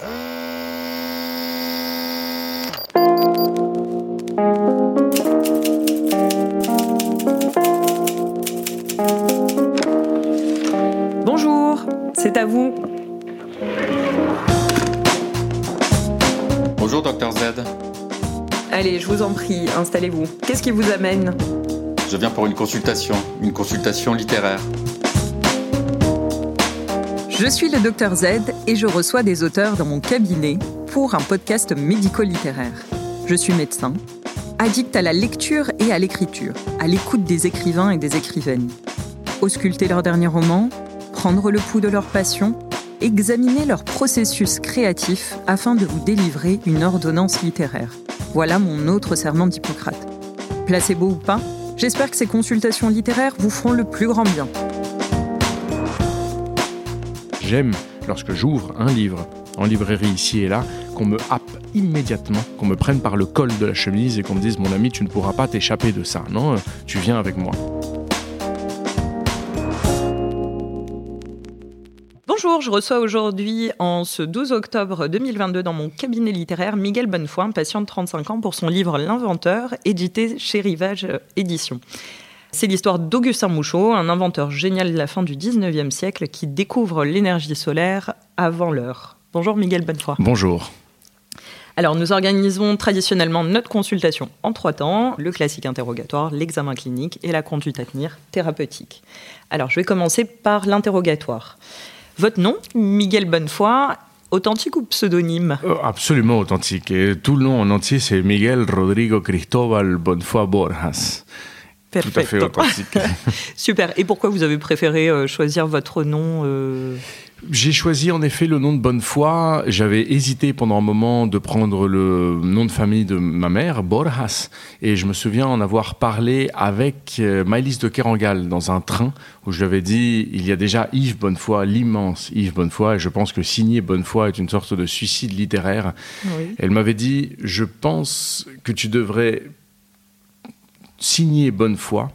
Bonjour, c'est à vous. Bonjour, docteur Z. Allez, je vous en prie, installez-vous. Qu'est-ce qui vous amène? Je viens pour une consultation, une consultation littéraire. Je suis le docteur Z et je reçois des auteurs dans mon cabinet pour un podcast médico-littéraire. Je suis médecin, addict à la lecture et à l'écriture, à l'écoute des écrivains et des écrivaines. Ausculter leurs derniers romans, prendre le pouls de leur passion, examiner leur processus créatif afin de vous délivrer une ordonnance littéraire. Voilà mon autre serment d'Hippocrate. Placebo ou pas, j'espère que ces consultations littéraires vous feront le plus grand bien. J'aime lorsque j'ouvre un livre en librairie ici et là, qu'on me happe immédiatement, qu'on me prenne par le col de la chemise et qu'on me dise mon ami tu ne pourras pas t'échapper de ça. Non, tu viens avec moi. Bonjour, je reçois aujourd'hui, en ce 12 octobre 2022, dans mon cabinet littéraire, Miguel Bonnefoy, un patient de 35 ans, pour son livre L'Inventeur, édité chez Rivage Éditions. C'est l'histoire d'Augustin Mouchot, un inventeur génial de la fin du 19e siècle qui découvre l'énergie solaire avant l'heure. Bonjour Miguel Bonnefoy. Bonjour. Alors, nous organisons traditionnellement notre consultation en trois temps le classique interrogatoire, l'examen clinique et la conduite à tenir thérapeutique. Alors, je vais commencer par l'interrogatoire. Votre nom, Miguel Bonnefoy, authentique ou pseudonyme? Euh, Absolument authentique. Et tout le nom en entier, c'est Miguel Rodrigo Cristóbal Bonnefoy Borjas. Tout à fait authentique. Super. Et pourquoi vous avez préféré euh, choisir votre nom euh? J'ai choisi en effet le nom de Bonnefoy. J'avais hésité pendant un moment de prendre le nom de famille de ma mère, Borjas. Et je me souviens en avoir parlé avec euh, Maëlys de Kerangal dans un train où je lui avais dit il y a déjà Yves Bonnefoy, l'immense Yves Bonnefoy. Et je pense que signer Bonnefoy est une sorte de suicide littéraire. Elle m'avait dit je pense que tu devrais signer Bonnefoy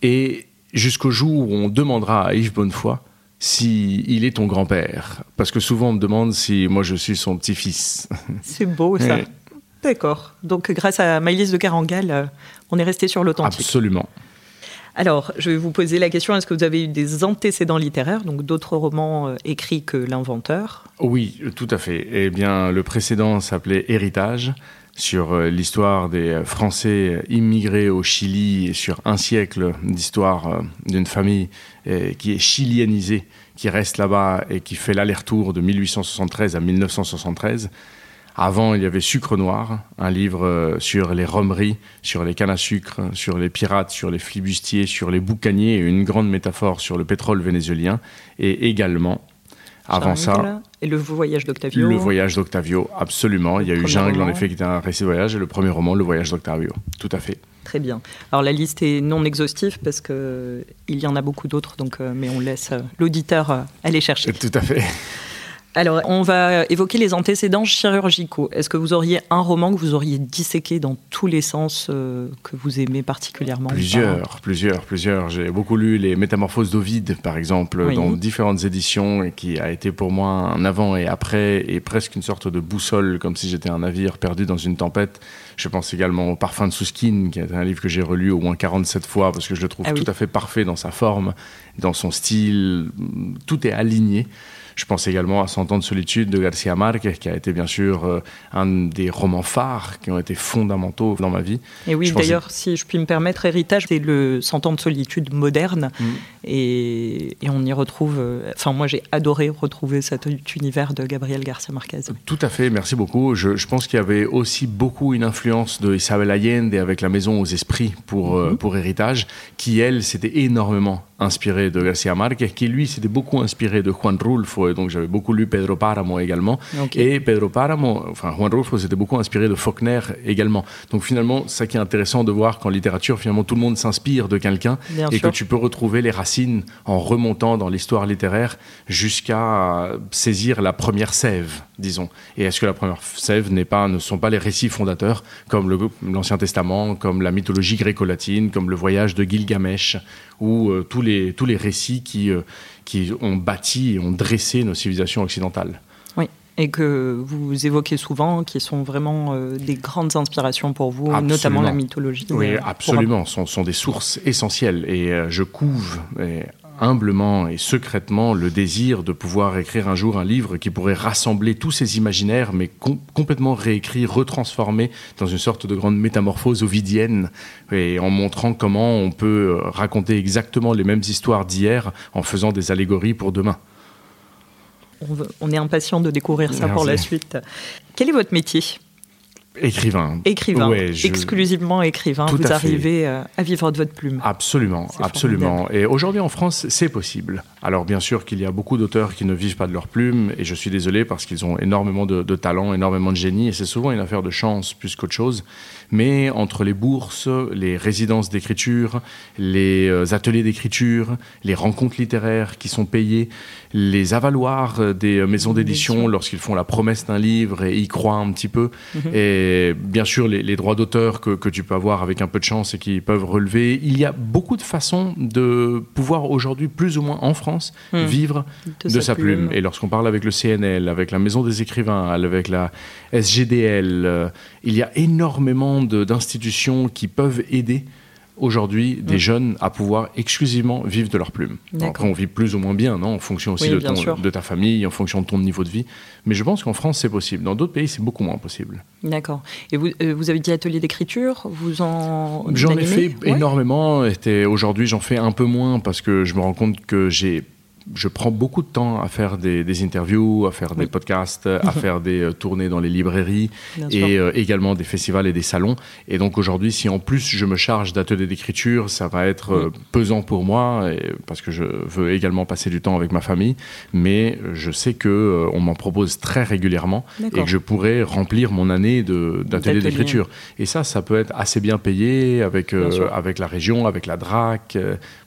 et jusqu'au jour où on demandera à Yves Bonnefoy si il est ton grand-père. Parce que souvent on me demande si moi je suis son petit-fils. C'est beau ça. D'accord. Donc grâce à Maïlis de Carangal, euh, on est resté sur l'authentique. Absolument. Alors, je vais vous poser la question, est-ce que vous avez eu des antécédents littéraires, donc d'autres romans euh, écrits que L'inventeur? Oui, tout à fait. Eh bien, le précédent s'appelait Héritage sur euh, l'histoire des Français immigrés au Chili et sur un siècle d'histoire d'une famille qui est chilianisée, qui reste là-bas et qui fait l'aller-retour de 1873 à 1973. Avant, il y avait Sucre Noir, un livre euh, sur les romeries, sur les cannes à sucre, sur les pirates, sur les flibustiers, sur les boucaniers, une grande métaphore sur le pétrole vénézuélien. Et également, avant ça. Et le voyage d'Octavio. Le voyage d'Octavio, absolument. Il y a eu Jungle, en effet, qui était un récit de voyage, et le premier roman, Le voyage d'Octavio. Tout à fait. Très bien. Alors la liste est non exhaustive parce qu'il y en a beaucoup d'autres, donc, euh, mais on laisse euh, l'auditeur aller chercher. Tout à fait. Alors, on va évoquer les antécédents chirurgicaux. Est-ce que vous auriez un roman que vous auriez disséqué dans tous les sens euh, que vous aimez particulièrement? Plusieurs, plusieurs, plusieurs. J'ai beaucoup lu les Métamorphoses d'Ovide, par exemple, dans différentes éditions, et qui a été pour moi un avant et après, et presque une sorte de boussole, comme si j'étais un navire perdu dans une tempête. Je pense également au Parfum de Souskin, qui est un livre que j'ai relu au moins 47 fois, parce que je le trouve ah tout à fait parfait dans sa forme, dans son style. Tout est aligné. Je pense également à Cent ans de solitude de Garcia Marquez, qui a été bien sûr euh, un des romans phares qui ont été fondamentaux dans ma vie. Et oui, d'ailleurs, si je puis me permettre, Héritage, c'est le Cent ans de solitude moderne. Mm. Et, on y retrouve. Euh, enfin, moi, j'ai adoré retrouver cet univers de Gabriel Garcia Marquez. Tout à fait, merci beaucoup. Je, pense qu'il y avait aussi beaucoup une influence de Isabel Allende avec La Maison aux Esprits pour, euh, mm-hmm. pour Héritage, qui, elle, s'était énormément inspiré de Garcia Marquez, qui lui s'était beaucoup inspiré de Juan Rulfo, et donc j'avais beaucoup lu Pedro Páramo également. Et Pedro Páramo, enfin Juan Rulfo s'était beaucoup inspiré de Faulkner également. Donc finalement, ça qui est intéressant de voir qu'en littérature, finalement, tout le monde s'inspire de quelqu'un et que tu peux retrouver les racines en remontant dans l'histoire littéraire jusqu'à saisir la première sève, disons. Et est-ce que la première sève n'est pas, ne sont pas les récits fondateurs, comme l'Ancien Testament, comme la mythologie gréco-latine, comme le voyage de Gilgamesh, ou euh, tous, les, tous les récits qui, euh, qui ont bâti et ont dressé nos civilisations occidentales? Oui, et que vous évoquez souvent, qui sont vraiment euh, des grandes inspirations pour vous, notamment la mythologie. Oui, absolument, ce sont, des sources essentielles. Et je couve humblement et secrètement le désir de pouvoir écrire un jour un livre qui pourrait rassembler tous ces imaginaires, mais complètement réécrits, retransformés dans une sorte de grande métamorphose ovidienne, et en montrant comment on peut raconter exactement les mêmes histoires d'hier en faisant des allégories pour demain. On, est impatient de découvrir ça pour la suite. Quel est votre métier? Écrivain. Écrivain. Exclusivement écrivain. Vous arrivez euh, à vivre de votre plume. Absolument, absolument. Et aujourd'hui en France, c'est possible. Alors bien sûr qu'il y a beaucoup d'auteurs qui ne vivent pas de leur plume, et je suis désolé parce qu'ils ont énormément de, de, talent, énormément de génie, et c'est souvent une affaire de chance plus qu'autre chose. Mais entre les bourses, les résidences d'écriture, les euh, ateliers d'écriture, les rencontres littéraires qui sont payées, les avaloirs des maisons d'édition lorsqu'ils font la promesse d'un livre et y croient un petit peu, mhm. et bien sûr les, droits d'auteur que, que, tu peux avoir avec un peu de chance et qui peuvent relever. Il y a beaucoup de façons de pouvoir aujourd'hui, plus ou moins en France, mhm. vivre de, sa, plume. Et lorsqu'on parle avec le CNL, avec la Maison des écrivains, avec la SGDL, euh, il y a énormément d'institutions qui peuvent aider aujourd'hui des mm. jeunes à pouvoir exclusivement vivre de leur plume. Après, on vit plus ou moins bien, non En fonction aussi de, de, ta famille, en fonction de ton niveau de vie. Mais je pense qu'en France, c'est possible. Dans d'autres pays, c'est beaucoup moins possible. D'accord. Et vous, euh, vous avez dit atelier d'écriture Vous en. J'en ai fait énormément. Aujourd'hui, j'en fais un peu moins parce que je me rends compte que j'ai je prends beaucoup de temps à faire des, interviews, à faire des podcasts, à faire des euh, tournées dans les librairies et euh, également des festivals et des salons. Et donc aujourd'hui, si en plus je me charge d'ateliers d'écriture, ça va être euh, pesant pour moi parce que je veux également passer du temps avec ma famille. Mais je sais que on m'en propose très régulièrement et que je pourrais remplir mon année d'ateliers d'écriture. Et ça, ça peut être assez bien payé avec avec la région, avec la DRAC.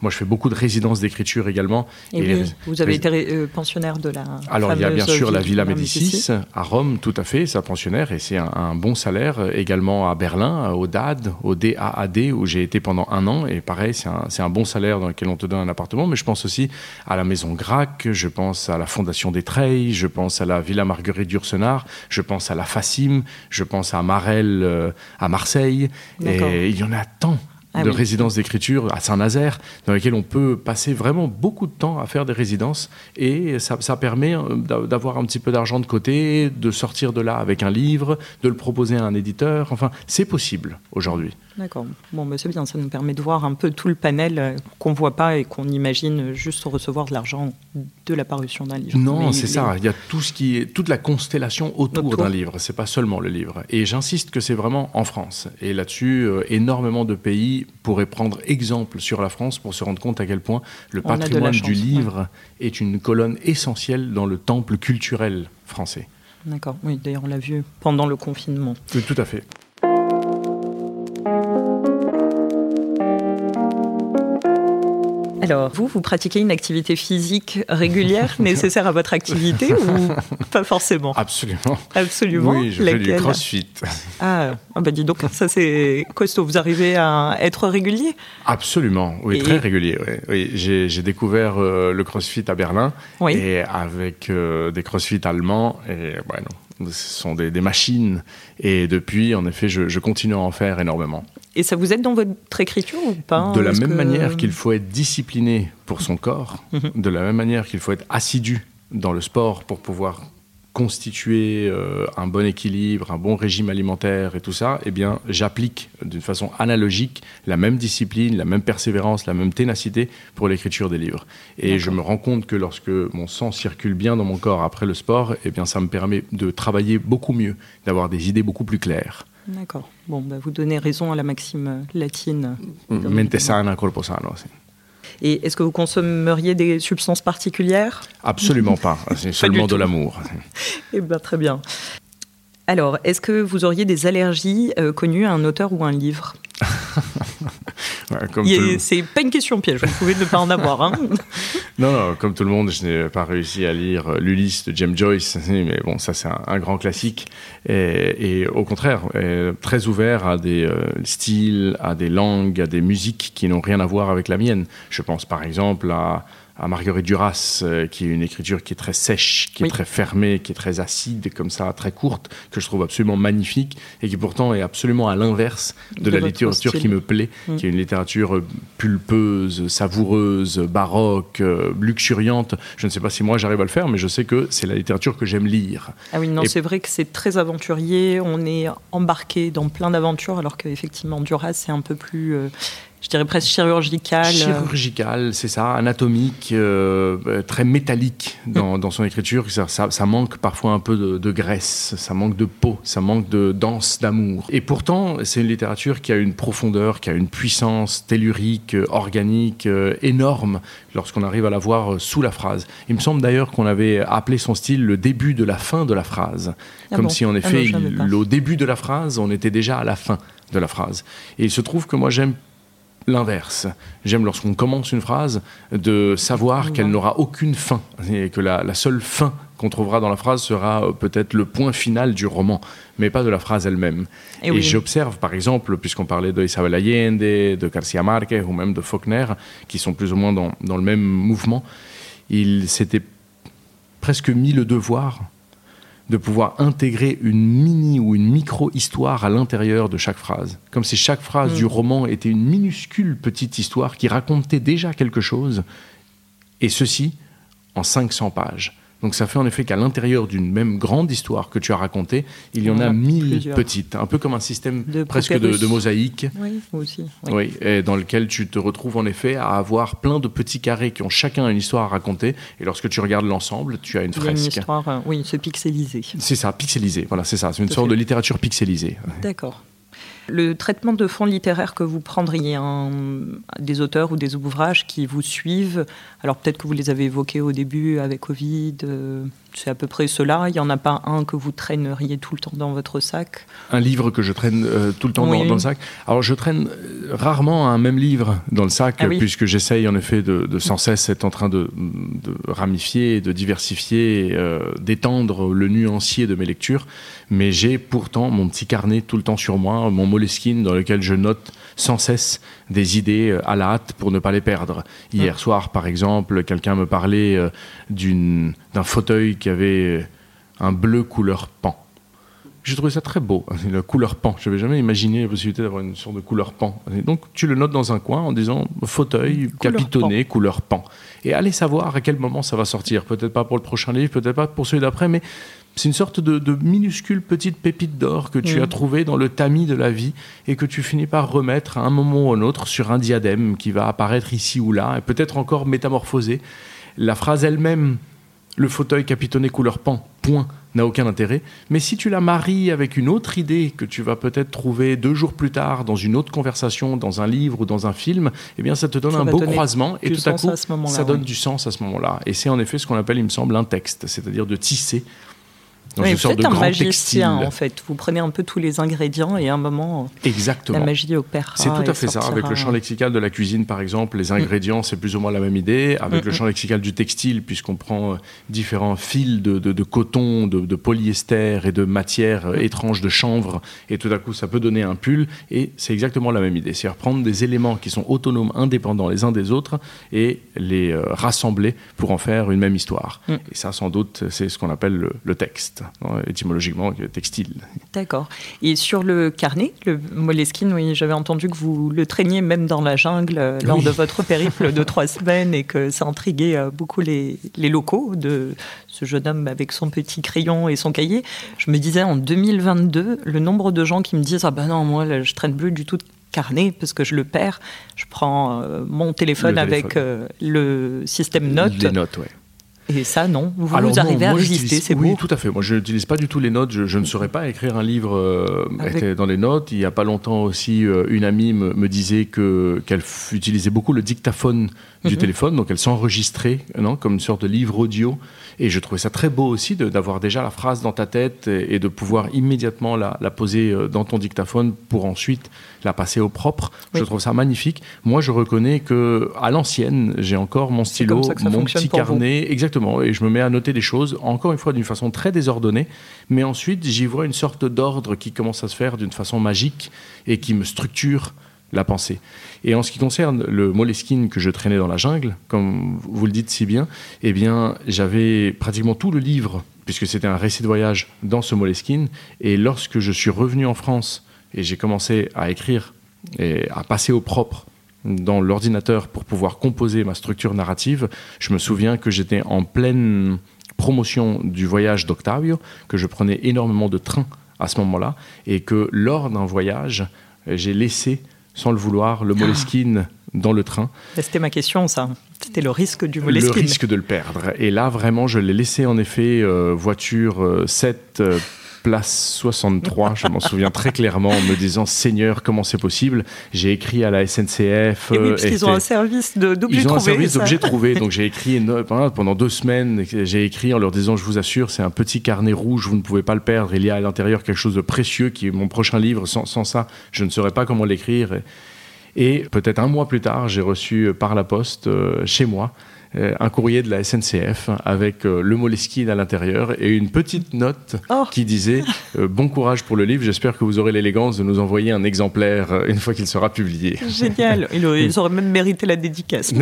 moi, je fais beaucoup de résidences d'écriture également. Et, vous avez été euh, pensionnaire de la. Alors, il y a bien sûr la Villa Médicis à Rome, tout à fait, ça pensionnaire, et c'est un, bon salaire. Également à Berlin, au DAD, au DAAD, où j'ai été pendant un an, et pareil, c'est un, un, bon salaire dans lequel on te donne un appartement. Mais je pense aussi à la Maison Grac, je pense à la Fondation des Treilles, je pense à la Villa Marguerite d'Ursenard, je pense à la Facim, je pense à Marel euh, à Marseille, et il y en a tant. Ah de résidences d'écriture à Saint-Nazaire, dans lesquelles on peut passer vraiment beaucoup de temps à faire des résidences. Et ça, ça permet euh, d'avoir un petit peu d'argent de côté, de sortir de là avec un livre, de le proposer à un éditeur. Enfin, c'est possible aujourd'hui. D'accord. Bon, bah c'est bien, ça nous permet de voir un peu tout le panel euh, qu'on ne voit pas et qu'on imagine juste recevoir de l'argent de la parution d'un livre. Non, c'est ça. Il y a tout ce qui est, toute la constellation autour, d'un livre. C'est pas seulement le livre. Et j'insiste que c'est vraiment en France. Et là-dessus, euh, énormément de pays pourraient prendre exemple sur la France pour se rendre compte à quel point le patrimoine du livre est une colonne essentielle dans le temple culturel français. D'accord. Oui, d'ailleurs, on l'a vu pendant le confinement. tout à fait. Alors, vous, vous pratiquez une activité physique régulière nécessaire à votre activité ou pas forcément? Absolument. Absolument. Oui, je fais du crossfit. Ah, ah, bah dis donc, ça c'est costaud. Vous arrivez à être régulier? Absolument, oui, très régulier. Oui. J'ai découvert euh, le crossfit à Berlin et avec euh, des crossfit allemands. Et ouais, ce sont des, machines. Et depuis, en effet, je, continue à en faire énormément. Et ça vous aide dans votre écriture ou pas De la même manière qu'il faut être discipliné pour son corps, mhm. de la même manière qu'il faut être assidu dans le sport pour pouvoir constituer euh, un bon équilibre, un bon régime alimentaire et tout ça, eh bien, j'applique d'une façon analogique la même discipline, la même persévérance, la même ténacité pour l'écriture des livres. Et je me rends compte que lorsque mon sang circule bien dans mon corps après le sport, eh bien, ça me permet de travailler beaucoup mieux, d'avoir des idées beaucoup plus claires. D'accord. Bon, bah, vous donnez raison à la maxime latine. Mente sana, corpo sano. Et est-ce que vous consommeriez des substances particulières? Absolument pas. C'est seulement de l'amour. Eh bien, très bien. Alors, est-ce que vous auriez des allergies euh, connues à un auteur ou un livre? C'est pas une question piège, vous pouvez ne pas en avoir. Hein. non, non, comme tout le monde, je n'ai pas réussi à lire l'Ulysse de James Joyce, mais bon, ça c'est un, grand classique. Et, au contraire, très ouvert à des euh, styles, à des langues, à des musiques qui n'ont rien à voir avec la mienne. Je pense par exemple à à Marguerite Duras, euh, qui est une écriture qui est très sèche, qui est très fermée, qui est très acide, comme ça, très courte, que je trouve absolument magnifique, et qui pourtant est absolument à l'inverse de, la littérature qui me plaît, mm. qui est une littérature pulpeuse, savoureuse, baroque, euh, luxuriante. Je ne sais pas si moi j'arrive à le faire, mais je sais que c'est la littérature que j'aime lire. Ah oui, non, c'est vrai que c'est très aventurier, on est embarqué dans plein d'aventures, alors qu'effectivement, Duras, c'est un peu plus je dirais presque chirurgical. Chirurgical, c'est ça, anatomique, euh, très métallique dans, dans, son écriture. Ça, ça, manque parfois un peu de, graisse, ça manque de peau, ça manque de danse, d'amour. Et pourtant, c'est une littérature qui a une profondeur, qui a une puissance tellurique, organique euh, énorme lorsqu'on arrive à la voir sous la phrase. Il me semble d'ailleurs qu'on avait appelé son style le début de la fin de la phrase. Ah comme si en ah effet, au début de la phrase, on était déjà à la fin de la phrase. Et il se trouve que moi j'aime l'inverse. J'aime lorsqu'on commence une phrase de savoir qu'elle n'aura aucune fin et que la, seule fin qu'on trouvera dans la phrase sera euh, peut-être le point final du roman, mais pas de la phrase elle-même. Et, j'observe, par exemple, puisqu'on parlait de Isabel Allende, de Garcia Marquez ou même de Faulkner, qui sont plus ou moins dans, dans le même mouvement, il s'était presque mis le devoir de pouvoir intégrer une mini ou une micro-histoire à l'intérieur de chaque phrase. Comme si chaque phrase du mm. roman était une minuscule petite histoire qui racontait déjà quelque chose, et ceci en 500 pages. Donc ça fait en effet qu'à l'intérieur d'une même grande histoire que tu as racontée, il y en a mille petites, un peu comme un système presque de, mosaïque. Oui, aussi. Oui. et dans lequel tu te retrouves en effet à avoir plein de petits carrés qui ont chacun une histoire à raconter. Et lorsque tu regardes l'ensemble, tu as une fresque. une histoire, euh, oui, c'est pixelisé. C'est ça, pixelisé. Voilà, c'est ça. C'est une sorte de littérature pixelisée. D'accord. Le traitement de fonds littéraires que vous prendriez, hein, des auteurs ou des ouvrages qui vous suivent, alors peut-être que vous les avez évoqués au début avec Covid, euh, c'est à peu près cela. Il n'y en a pas un que vous traîneriez tout le temps dans votre sac Un livre que je traîne euh, tout le temps dans, le sac Alors je traîne euh, rarement un même livre dans le sac, ah puisque j'essaye en effet de, sans cesse être en train de, ramifier, de diversifier, d'étendre le nuancier de mes lectures. Mais j'ai pourtant mon petit carnet tout le temps sur moi, mon Moleskine dans lequel je note sans cesse des idées euh, à la hâte pour ne pas les perdre. Hier mm. soir, par exemple, quelqu'un me parlait euh, d'un fauteuil qui avait euh, un bleu couleur pan. J'ai trouvé ça très beau, la couleur pan. Je n'avais jamais imaginé la possibilité d'avoir une sorte de couleur pan. donc tu le notes dans un coin en disant fauteuil capitonné couleur pan. Et allez savoir à quel moment ça va sortir. Peut-être pas pour le prochain livre, peut-être pas pour celui d'après, mais c'est une sorte de, minuscule petite pépite d'or que tu mm. as trouvé dans le tamis de la vie et que tu finis par remettre à un moment ou à un autre sur un diadème qui va apparaître ici ou là et peut-être encore métamorphosé. La phrase elle-même, le fauteuil capitonné couleur pan, point, n'a aucun intérêt. Mais si tu la maries avec une autre idée que tu vas peut-être trouver deux jours plus tard dans une autre conversation, dans un livre ou dans un film, eh bien ça te donne un beau croisement et tout à coup ça donne du sens à ce moment-là. Et c'est en effet ce qu'on appelle, il me semble, un texte, c'est-à-dire de tisser oui, vous êtes un magicien en fait. Vous prenez un peu tous les ingrédients et à un moment, Exactement. la magie opère. C'est tout à fait ça. Avec le champ lexical de la cuisine, par exemple, les ingrédients, c'est plus ou moins la même idée. Avec le champ lexical du textile, puisqu'on prend euh, différents fils de, coton, de, polyester et de matières euh, étranges de chanvre, et tout à coup, ça peut donner un pull. Et c'est exactement la même idée. C'est-à-dire prendre des éléments qui sont autonomes, indépendants les uns des autres, et les euh, rassembler pour en faire une même histoire. Mm. Et ça, sans doute, c'est ce qu'on appelle le texte étymologiquement textile. D'accord. Et sur le carnet, le Moleskine, oui, j'avais entendu que vous le traîniez même dans la jungle euh, lors de votre périple de trois semaines et que ça intriguait euh, beaucoup les, les, locaux de ce jeune homme avec son petit crayon et son cahier. Je me disais en 2022, le nombre de gens qui me disent Ah ben non, moi je traîne plus du tout de carnet parce que je le perds. Je prends euh, mon téléphone, avec le système notes. Les notes, ouais. Et ça, non Vous, arrivez à résister, c'est Oui, tout à fait. Moi, je n'utilise pas du tout les notes. Je, ne saurais pas écrire un livre euh, dans les notes. Il n'y a pas longtemps aussi, euh, une amie me, disait qu'elle utilisait beaucoup le dictaphone du mhm. téléphone, donc elle s'enregistrait non, comme une sorte de livre audio. Et je trouvais ça très beau aussi d'avoir déjà la phrase dans ta tête et, de pouvoir immédiatement la, poser euh, dans ton dictaphone pour ensuite la passer au propre. Je trouve ça magnifique. Moi, je reconnais que à l'ancienne, j'ai encore mon stylo, mon petit carnet, exactement, et je me mets à noter des choses, encore une fois d'une façon très désordonnée, mais ensuite j'y vois une sorte d'ordre qui commence à se faire d'une façon magique et qui me structure la pensée. Et en ce qui concerne le Moleskine que je traînais dans la jungle, comme vous le dites si bien, eh bien, j'avais pratiquement tout le livre, puisque c'était un récit de voyage dans ce Moleskine. Et lorsque je suis revenu en France et j'ai commencé à écrire et à passer au propre dans l'ordinateur pour pouvoir composer ma structure narrative, je me souviens que j'étais en pleine promotion du voyage d'Octavio, que je prenais énormément de trains à ce moment-là, et que lors d'un voyage, j'ai laissé sans le vouloir, le Moleskine dans le train. C'était ma question, ça. C'était le risque du Moleskine. Le risque de le perdre. Et là, vraiment, je l'ai laissé en effet, euh, voiture 7, euh, place 63, je m'en souviens très clairement, en me disant Seigneur, comment c'est possible? J'ai écrit à la SNCF. Et oui, parce qu'ils ont un service d'objets trouvés. Ils ont un service d'objets trouvés. Donc j'ai écrit pendant deux semaines, j'ai écrit en leur disant Je vous assure, c'est un petit carnet rouge, vous ne pouvez pas le perdre. Il y a à l'intérieur quelque chose de précieux qui est mon prochain livre. Sans, sans ça, je ne saurais pas comment l'écrire. Et, peut-être un mois plus tard, j'ai reçu par la poste euh, chez moi euh, un courrier de la SNCF avec euh, le Moleskine à l'intérieur et une petite note oh. qui disait euh, Bon courage pour le livre, j'espère que vous aurez l'élégance de nous envoyer un exemplaire une fois qu'il sera publié. Génial, ils auraient même mérité la dédicace.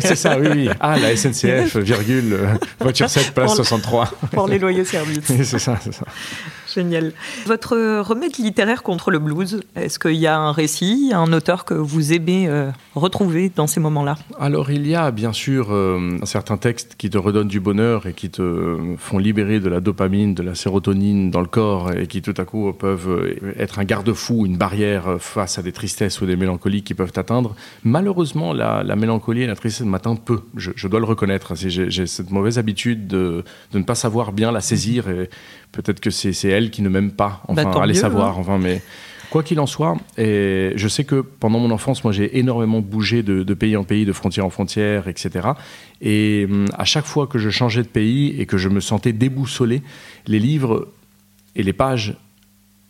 C'est ça, oui, oui. Ah, la SNCF, virgule, voiture 7, place 63. Pour les loyaux services. c'est ça, c'est ça. Votre remède littéraire contre le blues, est-ce qu'il y a un récit, un auteur que vous aimez euh, retrouver dans ces moments-là? Alors il y a bien sûr euh, certains textes qui te redonnent du bonheur et qui te font libérer de la dopamine, de la sérotonine dans le corps et qui tout à coup peuvent être un garde-fou, une barrière face à des tristesses ou des mélancolies qui peuvent t'atteindre. Malheureusement, la, mélancolie et la tristesse m'atteignent peu, je, dois le reconnaître. J'ai cette mauvaise habitude de, ne pas savoir bien la saisir peut-être que c'est elle qui ne m'aime pas. Enfin, bah, allez savoir. Hein. Enfin, mais quoi qu'il en soit, et je sais que pendant mon enfance, moi, j'ai énormément bougé de, pays en pays, de frontière en frontière, etc. Et hum, à chaque fois que je changeais de pays et que je me sentais déboussolé, les livres et les pages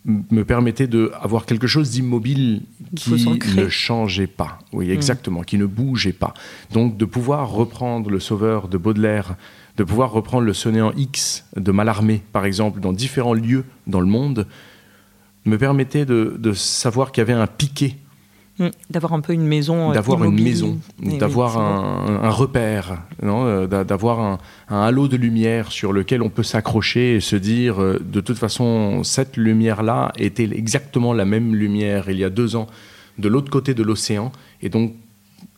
me permettaient d'avoir quelque chose d'immobile qui ne changeait pas. Oui, mmh. exactement, qui ne bougeait pas. Donc de pouvoir reprendre le Sauveur de Baudelaire de pouvoir reprendre le sonnéant X de Mallarmé, par exemple, dans différents lieux dans le monde, me permettait de, savoir qu'il y avait un piquet. Mmh, d'avoir un peu une maison. Euh, d'avoir une maison, d'avoir un, repère, euh, d'avoir un, halo de lumière sur lequel on peut s'accrocher et se dire, euh, de toute façon, cette lumière-là était exactement la même lumière il y a deux ans de l'autre côté de l'océan. Et donc,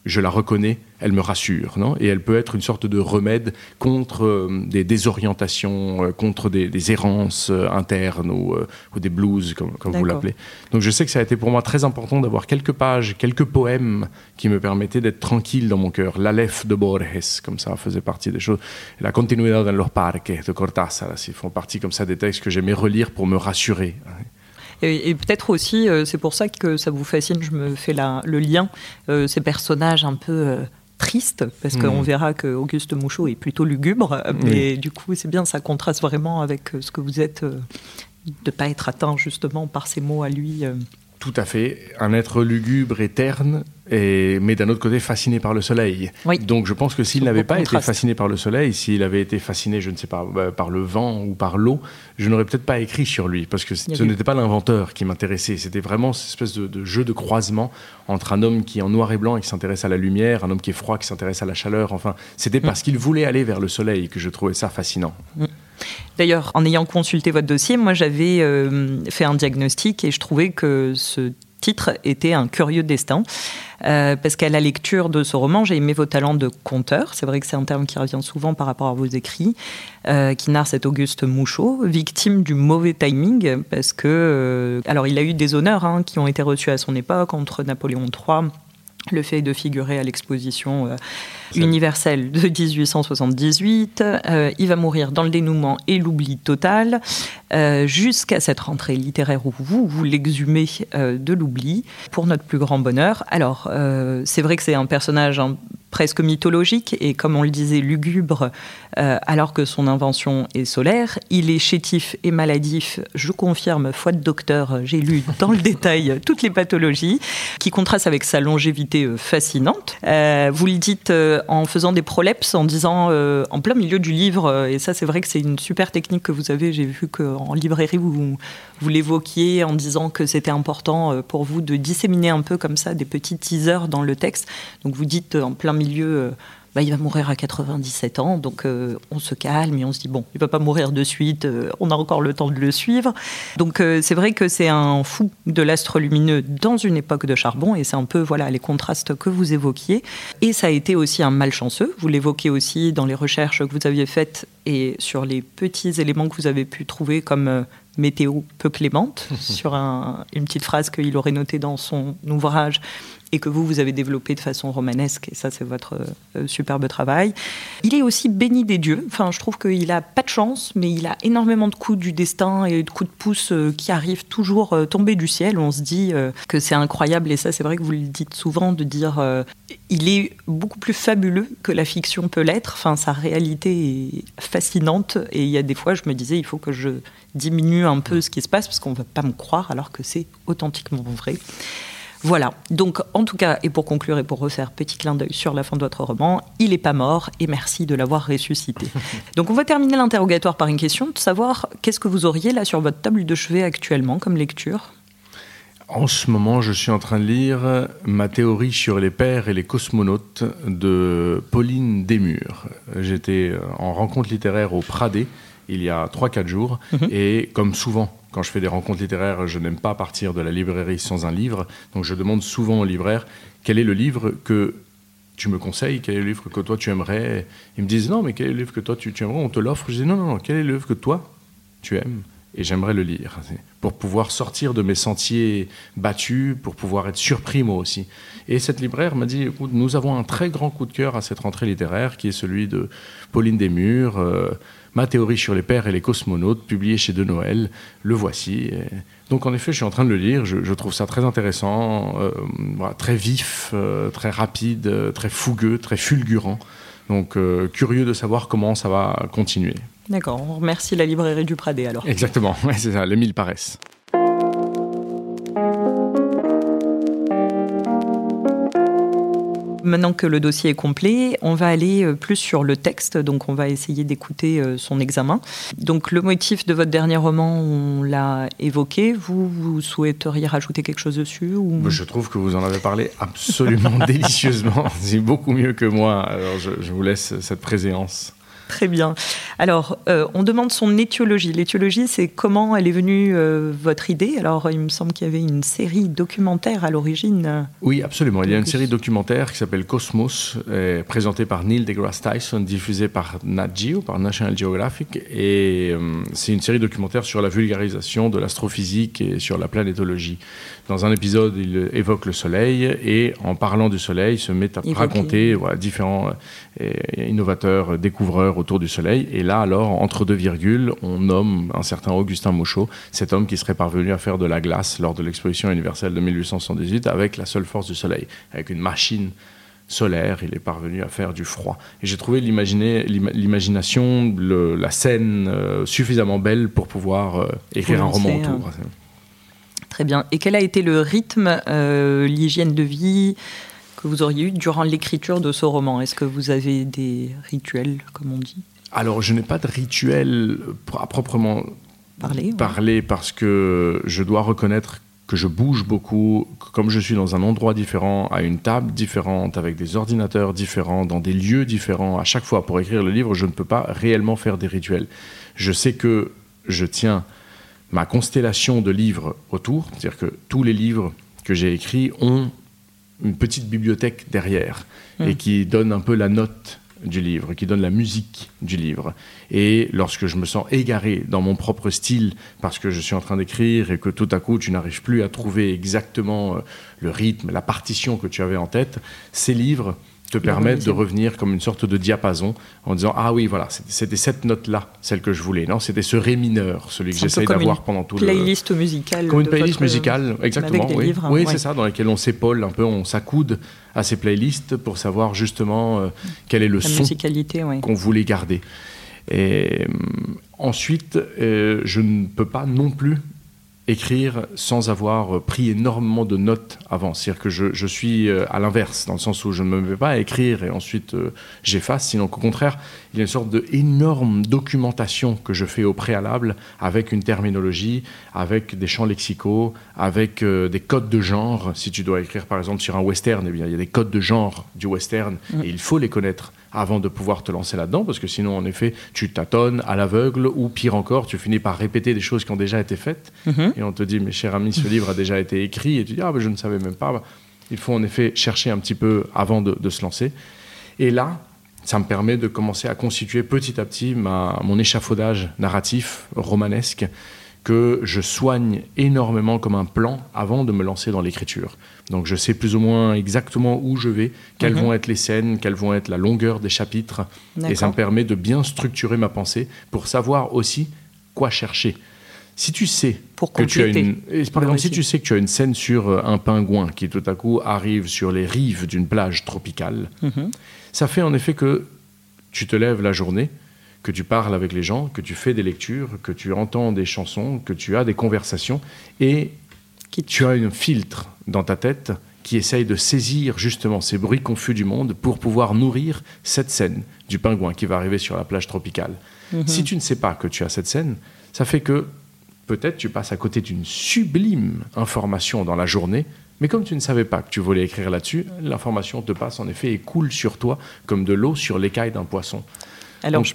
je la reconnais, elle me rassure, non? Et elle peut être une sorte de remède contre euh, des désorientations, euh, contre des, errances euh, internes ou, des blues, comme, vous l'appelez. Donc je sais que ça a été pour moi très important d'avoir quelques pages, quelques poèmes qui me permettaient d'être tranquille dans mon cœur. L'Aleph de Borges, comme ça, faisait partie des choses. La Continuidad en los parques de Cortázar, ils font partie comme ça des textes que j'aimais relire pour me rassurer. Et, peut-être aussi, euh, c'est pour ça que ça vous fascine, je me fais la, le lien, euh, ces personnages un peu euh, tristes, parce qu'on hmm. verra que Auguste Mouchot est plutôt lugubre, mais du coup, c'est bien, ça contraste vraiment avec ce que vous êtes, de ne pas être atteint justement par ces mots à lui. Tout à fait. Un être lugubre et terne, et, mais d'un autre côté fasciné par le soleil. Donc je pense que s'il n'avait pas été fasciné par le soleil, s'il avait été fasciné, je ne sais pas, bah, par le vent ou par l'eau, je n'aurais peut-être pas écrit sur lui, parce que ce n'était pas l'inventeur qui m'intéressait, c'était vraiment cette espèce de, jeu de croisement entre un homme qui est en noir et blanc et qui s'intéresse à la lumière, un homme qui est froid qui s'intéresse à la chaleur. Enfin, c'était mm. parce qu'il voulait aller vers le soleil que je trouvais ça fascinant. Mm. D'ailleurs, en ayant consulté votre dossier, moi j'avais euh, fait un diagnostic et je trouvais que ce titre était un curieux destin. Euh, parce qu'à la lecture de ce roman, j'ai aimé vos talents de conteur. C'est vrai que c'est un terme qui revient souvent par rapport à vos écrits, euh, qui narre cet Auguste Mouchot, victime du mauvais timing, parce que, alors il a eu des honneurs hein, qui ont été reçus à son époque entre Napoléon III le fait de figurer à l'exposition euh, universelle de 1878. Euh, il va mourir dans le dénouement et l'oubli total, euh, jusqu'à cette rentrée littéraire où vous, vous l'exhumez de l'oubli, pour notre plus grand bonheur. Alors, c'est vrai que c'est un personnage presque mythologique et, comme on le disait, lugubre, euh, alors que son invention est solaire. Il est chétif et maladif, je confirme, foi de docteur, j'ai lu dans le détail toutes les pathologies, qui contrastent avec sa longévité euh, fascinante. Euh, vous le dites en faisant des prolepses, en disant en plein milieu du livre, et ça c'est vrai que c'est une super technique que vous avez, j'ai vu qu'en librairie vous, vous l'évoquiez en disant que c'était important pour vous de disséminer un peu comme ça des petits teasers dans le texte. Donc vous dites en plein milieu, euh, bah, il va mourir à 97 ans, donc euh, on se calme et on se dit, bon, il va pas mourir de suite, euh, on a encore le temps de le suivre. Donc c'est vrai que c'est un fou de l'astre lumineux dans une époque de charbon, et c'est un peu voilà les contrastes que vous évoquiez. Et ça a été aussi un malchanceux, vous l'évoquez aussi dans les recherches que vous aviez faites et sur les petits éléments que vous avez pu trouver comme météo peu clémente, sur une petite phrase qu'il aurait notée dans son ouvrage et que vous, vous avez développé de façon romanesque, et ça, c'est votre euh, superbe travail. Il est aussi béni des dieux. Enfin, je trouve qu'il a pas de chance, mais il a énormément de coups du destin et de coups de pouce euh, qui arrivent toujours euh, tomber du ciel. On se dit que c'est incroyable, et ça, c'est vrai que vous le dites souvent, de dire il est beaucoup plus fabuleux que la fiction peut l'être. Enfin, sa réalité est fascinante, et il y a des fois, je me disais, il faut que je diminue un peu ce qui se passe, parce qu'on ne va pas me croire, alors que c'est authentiquement vrai. Voilà, donc en tout cas, et pour conclure et pour refaire petit clin d'œil sur la fin de votre roman, il n'est pas mort et merci de l'avoir ressuscité. donc on va terminer l'interrogatoire par une question de savoir qu'est-ce que vous auriez là sur votre table de chevet actuellement comme lecture? En ce moment, je suis en train de lire ma théorie sur les pères et les cosmonautes de Pauline Desmurs. J'étais en rencontre littéraire au Pradé il y a 3-4 jours mhm. et comme souvent quand je fais des rencontres littéraires, je n'aime pas partir de la librairie sans un livre. Donc je demande souvent au libraire quel est le livre que tu me conseilles, quel est le livre que toi tu aimerais? Ils me disent non, mais quel est le livre que toi tu, aimerais? On te l'offre. Je dis non, non, non, quel est le livre que toi tu aimes? Et j'aimerais le lire pour pouvoir sortir de mes sentiers battus, pour pouvoir être surpris moi aussi. Et cette libraire m'a dit écoute, nous avons un très grand coup de cœur à cette rentrée littéraire qui est celui de Pauline Desmurs. Euh, Ma théorie sur les pères et les cosmonautes, publié chez De Noël. Le voici. Donc en effet, je suis en train de le lire. Je, trouve ça très intéressant, euh, très vif, euh, très rapide, euh, très fougueux, très fulgurant. Donc curieux de savoir comment ça va continuer. D'accord, on remercie la librairie du Pradé alors. Exactement, c'est ça, les mille paraissent. Maintenant que le dossier est complet, on va aller euh, plus sur le texte, donc on va essayer d'écouter euh, son examen. Donc le motif de votre dernier roman, on l'a évoqué. Vous, vous souhaiteriez rajouter quelque chose dessus. Je trouve que vous en avez parlé absolument délicieusement. C'est beaucoup mieux que moi. Alors je vous laisse cette préséance. Très bien. Alors, euh, on demande son étiologie. L'étiologie, c'est comment elle est venue euh, votre idée. Alors, il me semble qu'il y avait une série documentaire à l'origine. Oui, absolument. Il y a une série documentaire qui s'appelle Cosmos, euh, présentée par Neil deGrasse Tyson, diffusée par Nat Geo, par National Geographic. Et c'est une série documentaire sur la vulgarisation de l'astrophysique et sur la planétologie. Dans un épisode, il évoque le Soleil et en parlant du Soleil, il se met à raconter différents innovateurs, découvreurs autour du Soleil. Et là, alors, entre deux virgules, on nomme un certain Augustin Mouchot, cet homme qui serait parvenu à faire de la glace lors de l'exposition universelle de 1878 avec la seule force du Soleil, avec une machine solaire, il est parvenu à faire du froid. Et j'ai trouvé l'imagination, la scène euh, suffisamment belle pour pouvoir euh, écrire un roman autour. Hein. Très bien. Et quel a été le rythme, euh, l'hygiène de vie, que vous auriez eu durant l'écriture de ce roman? Est-ce que vous avez des rituels, comme on dit? Alors, je n'ai pas de rituel à proprement parler, parler parce que je dois reconnaître que je bouge beaucoup, comme je suis dans un endroit différent, à une table différente, avec des ordinateurs différents, dans des lieux différents, à chaque fois pour écrire le livre, je ne peux pas réellement faire des rituels. Je sais que je tiens ma constellation de livres autour, c'est-à-dire que tous les livres que j'ai écrits ont une petite bibliothèque derrière hmm. et qui donne un peu la note du livre, qui donne la musique du livre. Et lorsque je me sens égaré dans mon propre style parce que je suis en train d'écrire et que tout à coup tu n'arrives plus à trouver exactement euh, le rythme, la partition que tu avais en tête, ces livres te permettent de revenir comme une sorte de diapason en disant ah oui voilà c'était cette note là celle que je voulais. Non c'était ce ré mineur celui que j'essaye d'avoir pendant tout playlist le musicale comme une playlist musicale exactement oui, oui c'est ça dans laquelle on s'épaule un peu on s'accoude à ces playlists pour savoir justement euh, quel est le son qu'on voulait garder. Et euh, ensuite euh, je ne peux pas non plus écrire sans avoir pris énormément de notes avant. C'est-à-dire que je, suis euh, à l'inverse, dans le sens où je ne me mets pas à écrire et ensuite euh, j'efface, sinon qu'au contraire, il y a une sorte d'énorme documentation que je fais au préalable avec une terminologie, avec des champs lexicaux, avec euh, des codes de genre. Si tu dois écrire par exemple sur un western, eh bien, il y a des codes de genre du western mm. et il faut les connaître avant de pouvoir te lancer là-dedans, parce que sinon, en effet, tu tâtonnes à l'aveugle, ou pire encore, tu finis par répéter des choses qui ont déjà été faites, mhm. et on te dit, mes chers amis, ce livre a déjà été écrit, et tu dis, ah, mais je ne savais même pas. Il faut en effet chercher un petit peu avant de, se lancer. Et là, ça me permet de commencer à constituer petit à petit ma, mon échafaudage narratif romanesque que je soigne énormément comme un plan avant de me lancer dans l'écriture. Donc je sais plus ou moins exactement où je vais, quelles mhm. vont être les scènes, quelles vont être la longueur des chapitres, et ça me permet de bien structurer ma pensée pour savoir aussi quoi chercher. Si tu sais que tu as une, par exemple, si tu sais que tu as une scène sur euh, un pingouin qui tout à coup arrive sur les rives d'une plage tropicale, mhm. ça fait en effet que tu te lèves la journée, que tu parles avec les gens, que tu fais des lectures, que tu entends des chansons, que tu as des conversations, et que tu as un filtre dans ta tête qui essaye de saisir justement ces bruits confus du monde pour pouvoir nourrir cette scène du pingouin qui va arriver sur la plage tropicale. Mhm. Si tu ne sais pas que tu as cette scène, ça fait que peut-être tu passes à côté d'une sublime information dans la journée, mais comme tu ne savais pas que tu voulais écrire là-dessus, l'information te passe en effet et coule sur toi comme de l'eau sur l'écaille d'un poisson. Alors, je,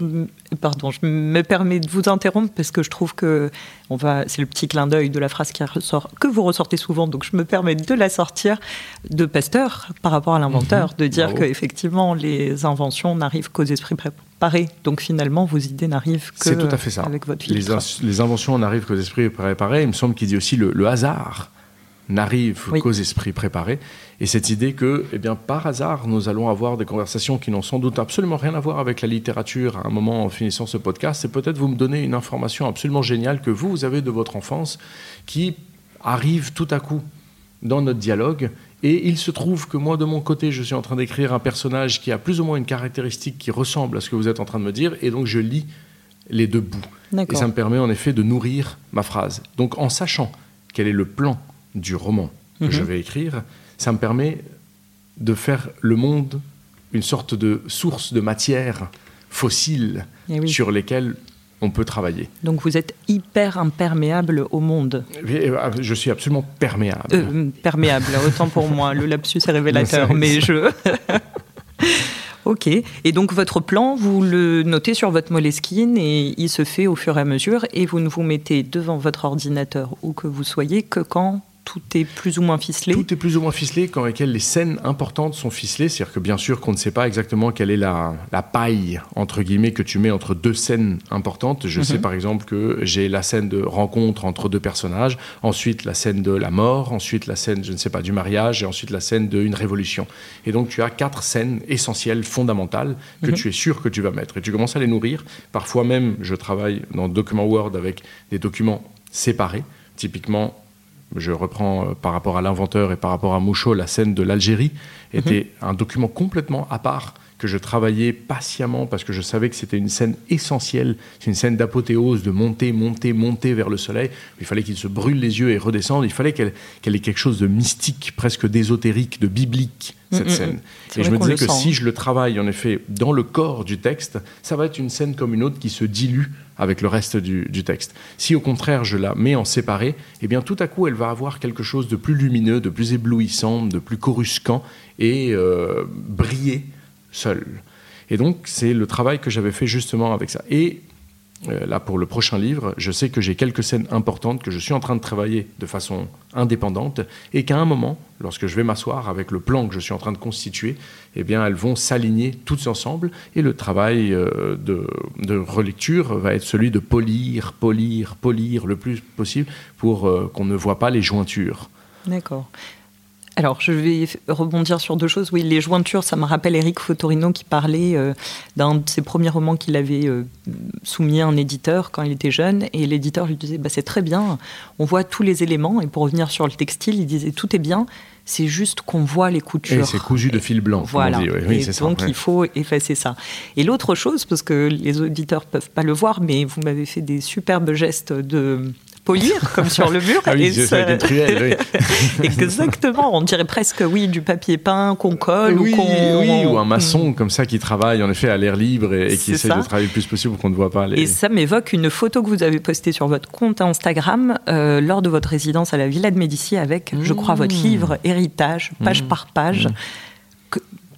pardon, je me permets de vous interrompre parce que je trouve que on va, c'est le petit clin d'œil de la phrase qui ressort, que vous ressortez souvent, donc je me permets de la sortir de Pasteur par rapport à l'inventeur, mhm. de dire qu'effectivement les inventions n'arrivent qu'aux esprits préparés. Donc finalement, vos idées n'arrivent que tout à fait ça. avec votre filtre. Les, les inventions n'arrivent qu'aux esprits préparés. Il me semble qu'il dit aussi le hasard n'arrive qu'aux esprits préparés. Et cette idée que, eh bien, par hasard, nous allons avoir des conversations qui n'ont sans doute absolument rien à voir avec la littérature à un moment en finissant ce podcast, c'est peut-être vous me donner une information absolument géniale que vous, vous avez de votre enfance, qui arrive tout à coup dans notre dialogue. Et il se trouve que moi, de mon côté, je suis en train d'écrire un personnage qui a plus ou moins une caractéristique qui ressemble à ce que vous êtes en train de me dire, et donc je lis les deux bouts. Et ça me permet en effet de nourrir ma phrase. Donc en sachant quel est le plan du roman que je mhm. vais écrire, ça me permet de faire le monde une sorte de source de matière fossile eh sur lesquelles on peut travailler. Donc vous êtes hyper imperméable au monde. Euh, je suis absolument perméable. Euh, perméable, autant pour moi. Le lapsus est révélateur, mais je... Ok. Et donc votre plan, vous le notez sur votre Moleskine et il se fait au fur et à mesure et vous ne vous mettez devant votre ordinateur où que vous soyez que quand tout est plus ou moins ficelé Tout est plus ou moins ficelé quand lesquelles les scènes importantes sont ficelées. C'est-à-dire que bien sûr qu'on ne sait pas exactement quelle est la, paille, entre guillemets, que tu mets entre deux scènes importantes. Je sais mhm. par exemple que j'ai la scène de rencontre entre deux personnages, ensuite la scène de la mort, ensuite la scène, je ne sais pas, du mariage, et ensuite la scène d'une révolution. Et donc tu as quatre scènes essentielles, fondamentales, que mhm. tu es sûr que tu vas mettre. Et tu commences à les nourrir. Parfois même, je travaille dans Document Word avec des documents séparés. Typiquement, je reprends euh, par rapport à l'inventeur et par rapport à Mouchot, la scène de l'Algérie était mhm. un document complètement à part que je travaillais patiemment parce que je savais que c'était une scène essentielle, c'est une scène d'apothéose, de monter, monter, monter vers le soleil. Il fallait qu'il se brûle les yeux et redescende. Il fallait qu'elle ait quelque chose de mystique, presque d'ésotérique, de biblique, cette mm, mm, scène. Mm. Et je me disais que si je le travaille, en effet, dans le corps du texte, ça va être une scène comme une autre qui se dilue avec le reste du, texte. Si au contraire je la mets en séparé, eh bien tout à coup elle va avoir quelque chose de plus lumineux, de plus éblouissant, de plus coruscant et euh, briller seul. Et donc, c'est le travail que j'avais fait justement avec ça. Et euh, là, pour le prochain livre, je sais que j'ai quelques scènes importantes que je suis en train de travailler de façon indépendante et qu'à un moment, lorsque je vais m'asseoir avec le plan que je suis en train de constituer, eh bien, elles vont s'aligner toutes ensemble et le travail euh, de, de, relecture va être celui de polir, polir, polir le plus possible pour euh, qu'on ne voit pas les jointures. D'accord. Alors, je vais rebondir sur deux choses. Oui, les jointures, ça me rappelle Eric Fotorino qui parlait euh, d'un de ses premiers romans qu'il avait euh, soumis à un éditeur quand il était jeune. Et l'éditeur lui disait bah, C'est très bien, on voit tous les éléments. Et pour revenir sur le textile, il disait Tout est bien, c'est juste qu'on voit les coutures. Et c'est cousu de fil blanc. Voilà. Oui, et donc il faut effacer ça. Et l'autre chose, parce que les auditeurs peuvent pas le voir, mais vous m'avez fait des superbes gestes de polir, comme sur le mur. ah oui, c'est ça, oui. Exactement, on dirait presque, oui, du papier peint qu'on colle oui, ou qu'on... Oui, ou un maçon comme ça qui travaille en effet à l'air libre et, qui essaie de travailler le plus possible pour qu'on ne voit pas les... Et ça m'évoque une photo que vous avez postée sur votre compte Instagram euh, lors de votre résidence à la Villa de Médicis avec, je crois, votre mmh. livre Héritage, page mmh. par page. Mmh.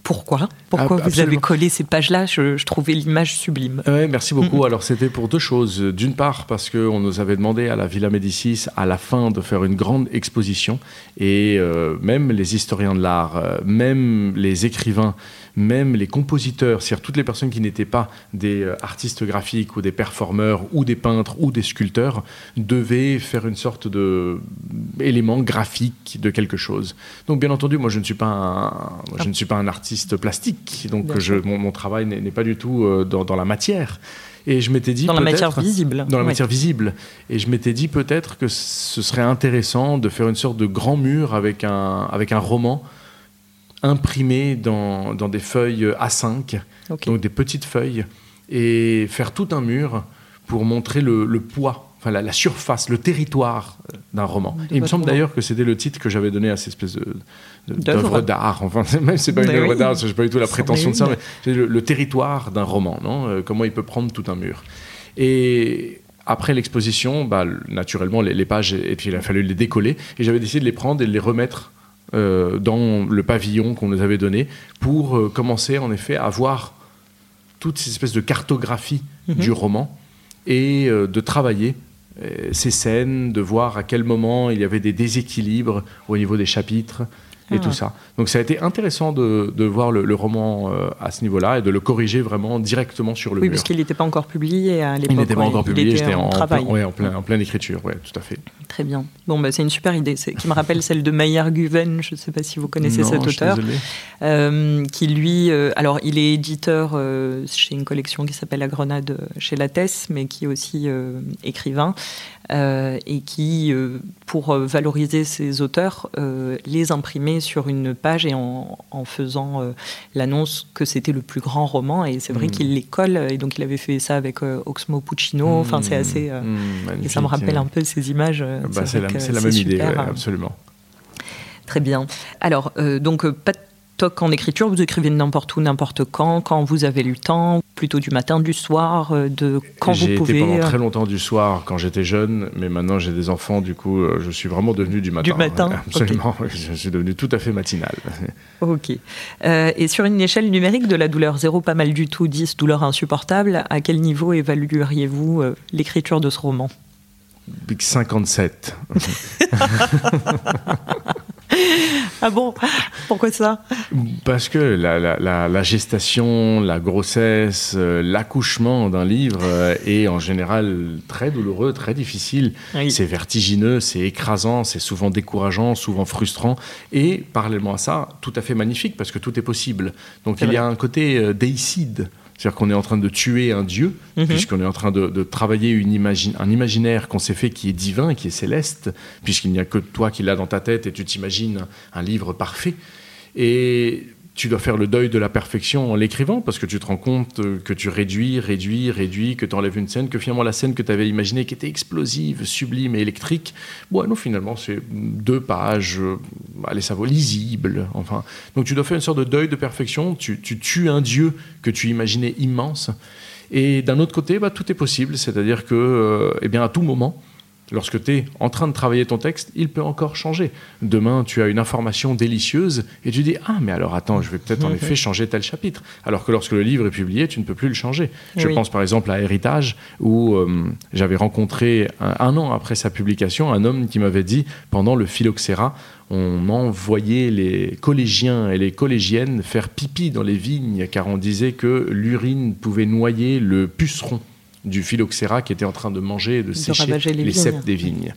Pourquoi Pourquoi vous avez collé ces pages-là je, trouvais l'image sublime. Ouais, merci beaucoup. Alors c'était pour deux choses. D'une part parce qu'on nous avait demandé à la Villa Médicis à la fin de faire une grande exposition et euh, même les historiens de l'art, euh, même les écrivains même les compositeurs, c'est-à-dire toutes les personnes qui n'étaient pas des euh, artistes graphiques ou des performeurs ou des peintres ou des sculpteurs, devaient faire une sorte d'élément graphique de quelque chose. Donc bien entendu, moi je ne suis pas un, je ne suis pas un artiste plastique, donc je, mon, travail n'est pas du tout euh, dans, la matière. Et je m'étais dit dans la matière visible. Dans la matière visible. Et je m'étais dit peut-être que ce serait intéressant de faire une sorte de grand mur avec un avec un roman imprimé dans, dans, des feuilles A5, donc des petites feuilles, et faire tout un mur pour montrer le, le poids, enfin la, surface, le territoire d'un roman. il me semble d'ailleurs que c'était le titre que j'avais donné à cette espèce d'œuvre d'art. Enfin, même c'est pas une œuvre d'art, je n'ai pas du tout la prétention de ça, mais c'est le, territoire d'un roman, non? Euh, Comment il peut prendre tout un mur. Et après l'exposition, bah, naturellement, les, les, pages, et puis il a fallu les décoller, et j'avais décidé de les prendre et de les remettre euh, dans le pavillon qu'on nous avait donné pour euh, commencer en effet à voir toutes ces espèces de cartographie mhm. du roman et euh, de travailler ces scènes, de voir à quel moment il y avait des déséquilibres au niveau des chapitres, et tout ça. Donc ça a été intéressant de, de voir le, roman euh, à ce niveau-là et de le corriger vraiment directement sur le oui, mur. Oui, parce qu'il n'était pas encore publié à l'époque. Il n'était pas encore publié, j'étais en, travail. Plein, en, plein, en, pleine écriture, ouais, tout à fait. Très bien. Bon, bah, c'est une super idée, qui me rappelle celle de Mayer Guven, je ne sais pas si vous connaissez cet auteur, euh, qui lui, euh, alors il est éditeur chez une collection qui s'appelle La Grenade chez Lattès, mais qui est aussi écrivain. Euh, et qui, euh, pour euh, valoriser ses auteurs, les imprimait sur une page et en, faisant l'annonce que c'était le plus grand roman. Et c'est vrai mmh. qu'il les colle, et donc il avait fait ça avec Oxmo Puccino. Mmh. Enfin, c'est assez. Mmh, et ça me rappelle un peu ces images. Bah, c'est la, la, même idée, absolument. Très bien. Alors, donc, pas de toc en écriture, vous écrivez n'importe où, n'importe quand, quand vous avez le temps, plutôt du matin, du soir, euh, de quand vous pouvez. J'ai été pendant euh. très longtemps du soir quand j'étais jeune, mais maintenant j'ai des enfants, du coup euh, je suis vraiment devenu du matin. Du matin, absolument. Je suis devenu tout à fait matinal. Ok. et sur une échelle numérique de la douleur 0, pas mal du tout, 10, douleur insupportable, à quel niveau évalueriez-vous l'écriture de ce roman? 57. ah bon? Pourquoi ça? Parce que la, gestation, la grossesse, euh, l'accouchement d'un livre euh, est en général très douloureux, très difficile. C'est vertigineux, c'est écrasant, c'est souvent décourageant, souvent frustrant. Et parallèlement à ça, tout à fait magnifique parce que tout est possible. Donc il y a un côté euh, déicide c'est-à-dire qu'on est en train de tuer un dieu, mhm. puisqu'on est en train de, travailler une un imaginaire qu'on s'est fait qui est divin, qui est céleste, puisqu'il n'y a que toi qui l'as dans ta tête et tu t'imagines un livre parfait. Et tu dois faire le deuil de la perfection en l'écrivant parce que tu te rends compte que tu réduis, réduis, réduis, que tu enlèves une scène, que finalement la scène que tu avais imaginée qui était explosive, sublime et électrique, bon, non, finalement c'est deux pages, euh, allez, ça vaut lisible, enfin. Donc tu dois faire une sorte de deuil de perfection, tu, tu tues un dieu que tu imaginais immense. Et d'un autre côté, bah, tout est possible, c'est-à-dire que, euh, eh bien, à tout moment, Lorsque tu es en train de travailler ton texte, il peut encore changer. Demain, tu as une information délicieuse et tu dis Ah, mais alors attends, je vais peut-être en effet changer tel chapitre. Alors que lorsque le livre est publié, tu ne peux plus le changer. Je pense par exemple à Héritage, où euh, j'avais rencontré un, an après sa publication un homme qui m'avait dit Pendant le phylloxéra, on envoyait les collégiens et les collégiennes faire pipi dans les vignes car on disait que l'urine pouvait noyer le puceron du phylloxéra qui était en train de manger et de, sécher les, les cèpes des vignes.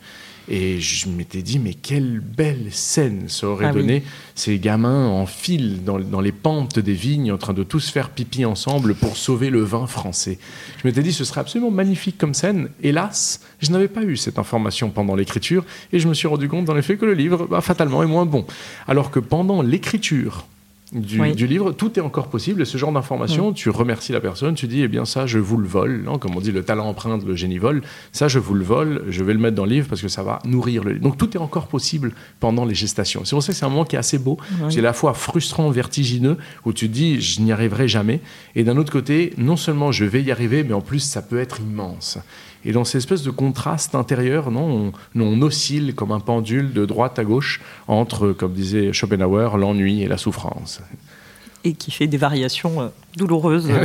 Et je m'étais dit, mais quelle belle scène ça aurait ah donné ces gamins en file dans, dans, les pentes des vignes en train de tous faire pipi ensemble pour sauver le vin français. Je m'étais dit, ce serait absolument magnifique comme scène. Hélas, je n'avais pas eu cette information pendant l'écriture et je me suis rendu compte dans les faits que le livre, bah, fatalement, est moins bon. Alors que pendant l'écriture, du, livre, tout est encore possible. Et ce genre d'information, tu remercies la personne, tu dis, eh bien ça, je vous le vole. Non Comme on dit, le talent emprunte, le génie vole. Ça, je vous le vole, je vais le mettre dans le livre parce que ça va nourrir le livre. Donc tout est encore possible pendant les gestations. C'est pour ça que c'est un moment qui est assez beau. C'est à la fois frustrant, vertigineux, où tu dis, je n'y arriverai jamais. Et d'un autre côté, non seulement je vais y arriver, mais en plus, ça peut être immense. Et dans cette espèce de contraste intérieur, non, on, oscille comme un pendule de droite à gauche entre, comme disait Schopenhauer, l'ennui et la souffrance. Et qui fait des variations euh, douloureuses.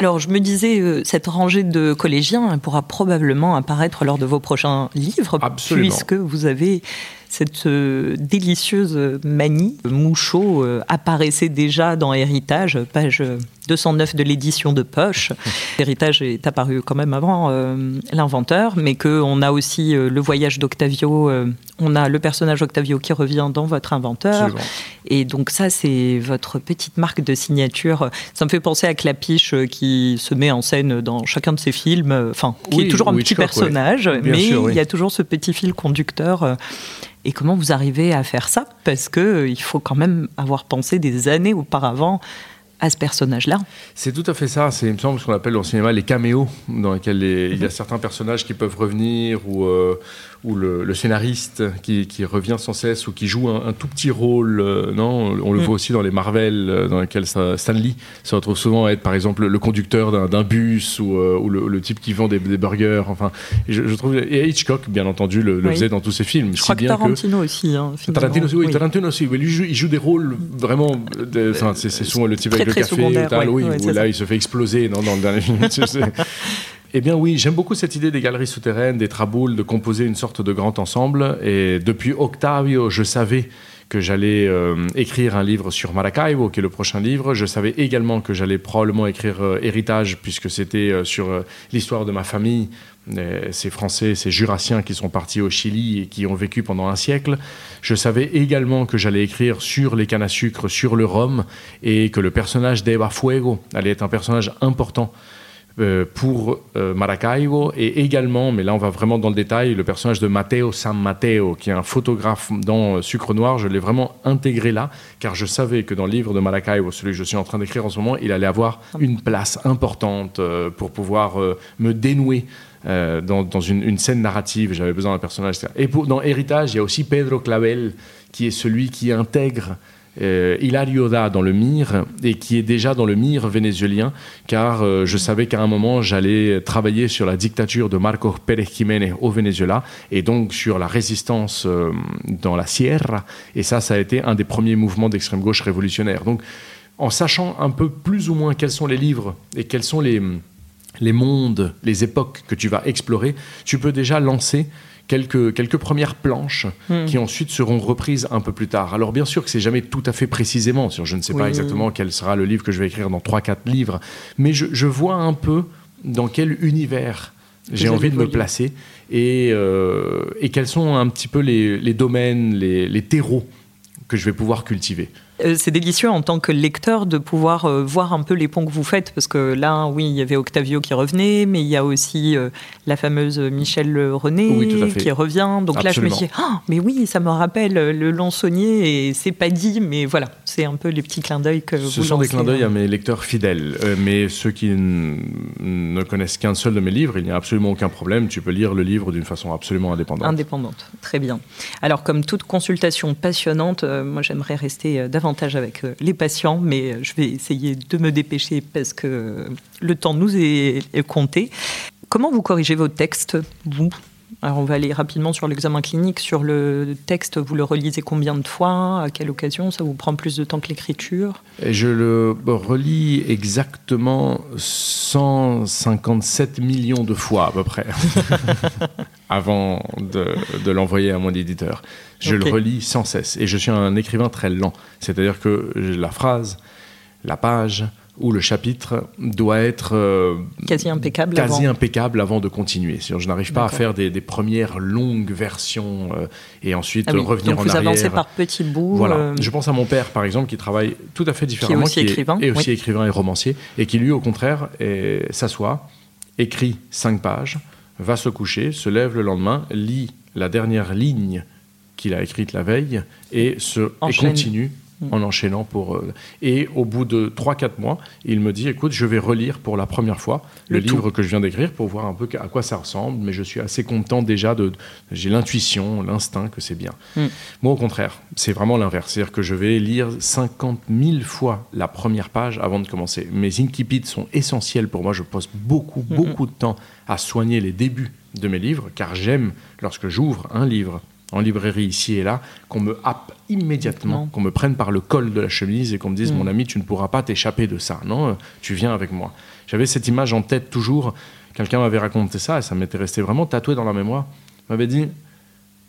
Alors, je me disais, euh, cette rangée de collégiens pourra probablement apparaître lors de vos prochains livres, puisque vous avez cette euh, délicieuse manie. Mouchot euh, apparaissait déjà dans Héritage, page 209 de l'édition de poche. Héritage est apparu quand même avant euh, l'inventeur, mais qu'on a aussi le voyage d'Octavio, on a le personnage Octavio qui revient dans votre inventeur. Et donc ça, c'est votre petite marque de signature. Ça me fait penser à Clapiche qui se met en scène dans chacun de ses films, enfin, qui est toujours un petit personnage, mais il y a toujours ce petit fil conducteur. Et comment vous arrivez à faire ça? Parce qu'il euh, faut quand même avoir pensé des années auparavant à ce personnage-là. C'est tout à fait ça. C'est, il me semble, ce qu'on appelle au cinéma les caméos, dans lesquels il y a certains personnages qui peuvent revenir ou, euh, ou le, scénariste qui, qui, revient sans cesse ou qui joue un, tout petit rôle. Euh, non, on le mm. voit aussi dans les Marvel, euh, dans lesquels Stan Lee se retrouve souvent à être, par exemple, le conducteur d'un bus ou, euh, ou le, type qui vend des, burgers. Enfin, je, trouve et Hitchcock, bien entendu, le, faisait dans tous ses films. Je crois que Tarantino aussi. Hein, Tarantino, oui, Tarantino aussi. il, joue, il, joue, des rôles vraiment. c'est souvent le type avec le café. Oui, où là, il se fait exploser dans le dernier film. Eh bien oui, j'aime beaucoup cette idée des galeries souterraines, des traboules, de composer une sorte de grand ensemble. Et depuis Octavio, je savais que j'allais euh, écrire un livre sur Maracaibo, qui est le prochain livre. Je savais également que j'allais probablement écrire euh, Héritage, puisque c'était euh, sur l'histoire de ma famille, ces Français, ces Jurassiens qui sont partis au Chili et qui ont vécu pendant un siècle. Je savais également que j'allais écrire sur les cannes à sucre, sur le rhum, et que le personnage d'Eva Fuego allait être un personnage important pour euh, Maracaibo et également, mais là on va vraiment dans le détail, le personnage de Matteo San Matteo, qui est un photographe dans euh, Sucre Noir, je l'ai vraiment intégré là, car je savais que dans le livre de Maracaibo, celui que je suis en train d'écrire en ce moment, il allait avoir une place importante pour pouvoir me dénouer dans, une, scène narrative. J'avais besoin d'un personnage. Et pour, dans Héritage, il y a aussi Pedro Clavel, qui est celui qui intègre euh, Hilario Da dans le MIR et qui est déjà dans le MIR vénézuélien car euh, je savais qu'à un moment j'allais travailler sur la dictature de Marcos Pérez Jiménez au Venezuela et donc sur la résistance euh, dans la Sierra. Et ça ça a été un des premiers mouvements d'extrême gauche révolutionnaire. Donc en sachant un peu plus ou moins quels sont les livres et quels sont les les mondes, les époques que tu vas explorer, tu peux déjà lancer quelques, quelques premières planches hmm. qui ensuite seront reprises un peu plus tard. Alors bien sûr que c'est jamais tout à fait précisément, je ne sais pas exactement quel sera le livre que je vais écrire dans 3-4 livres, mais je, vois un peu dans quel univers j'ai envie de me placer et, euh, et, quels sont un petit peu les, les domaines, les, les terreaux que je vais pouvoir cultiver. Euh, c'est délicieux en tant que lecteur de pouvoir euh, voir un peu les ponts que vous faites, parce que là, oui, il y avait Octavio qui revenait, mais il y a aussi euh, la fameuse Michel René qui revient. Donc là, je me dis, ah, mais oui, ça me rappelle le Lansonnier, et c'est pas dit, mais voilà, c'est un peu les petits clins d'œil que Ce vous sont des clins d'œil à mes lecteurs fidèles, mais ceux qui ne connaissent qu'un seul de mes livres, il n'y a absolument aucun problème, tu peux lire le livre d'une façon absolument indépendante. Indépendante, très bien. Alors, comme toute consultation passionnante, moi j'aimerais rester davantage avantage avec euh, les patients, mais euh, je vais essayer de me dépêcher parce que euh, le temps nous est, compté. Comment vous corrigez vos textes, vous? Alors on va aller rapidement sur l'examen clinique. Sur le texte, vous le relisez combien de fois? À quelle occasion? Ça vous prend plus de temps que l'écriture? Je le relis exactement 157 millions de fois à peu près. avant de, l'envoyer à mon éditeur. Je le relis sans cesse. Et je suis un écrivain très lent. C'est-à-dire que la phrase, la page, où le chapitre doit être euh, quasi impeccable, quasi avant. impeccable avant de continuer. Je n'arrive pas à faire des, premières longues versions euh, et ensuite ah revenir Donc vous avancez par petits bouts. Voilà. Euh, Je pense à mon père, par exemple, qui travaille tout à fait différemment, qui est aussi écrivain, et aussi écrivain et romancier, et qui lui, au contraire, s'assoit, écrit cinq pages, va se coucher, se lève le lendemain, lit la dernière ligne qu'il a écrite la veille et se et continue en enchaînant pour. Euh, et au bout de 3-4 mois, il me dit écoute, je vais relire pour la première fois le, livre que je viens d'écrire pour voir un peu à quoi ça ressemble, mais je suis assez content déjà de. J'ai l'intuition, l'instinct que c'est bien. Mm. Moi, au contraire, c'est vraiment l'inverse. C'est-à-dire que je vais lire 50 000 fois la première page avant de commencer. Mes incipits sont essentiels pour moi. Je passe beaucoup, mm-hmm. beaucoup de temps à soigner les débuts de mes livres, car j'aime, lorsque j'ouvre un livre, en librairie ici et là, qu'on me happe immédiatement, qu'on me prenne par le col de la chemise et qu'on me dise mm. mon ami, tu ne pourras pas t'échapper de ça. Non, euh, tu viens avec moi. J'avais cette image en tête toujours. Quelqu'un m'avait raconté ça et ça m'était resté vraiment tatoué dans la mémoire. Il m'avait dit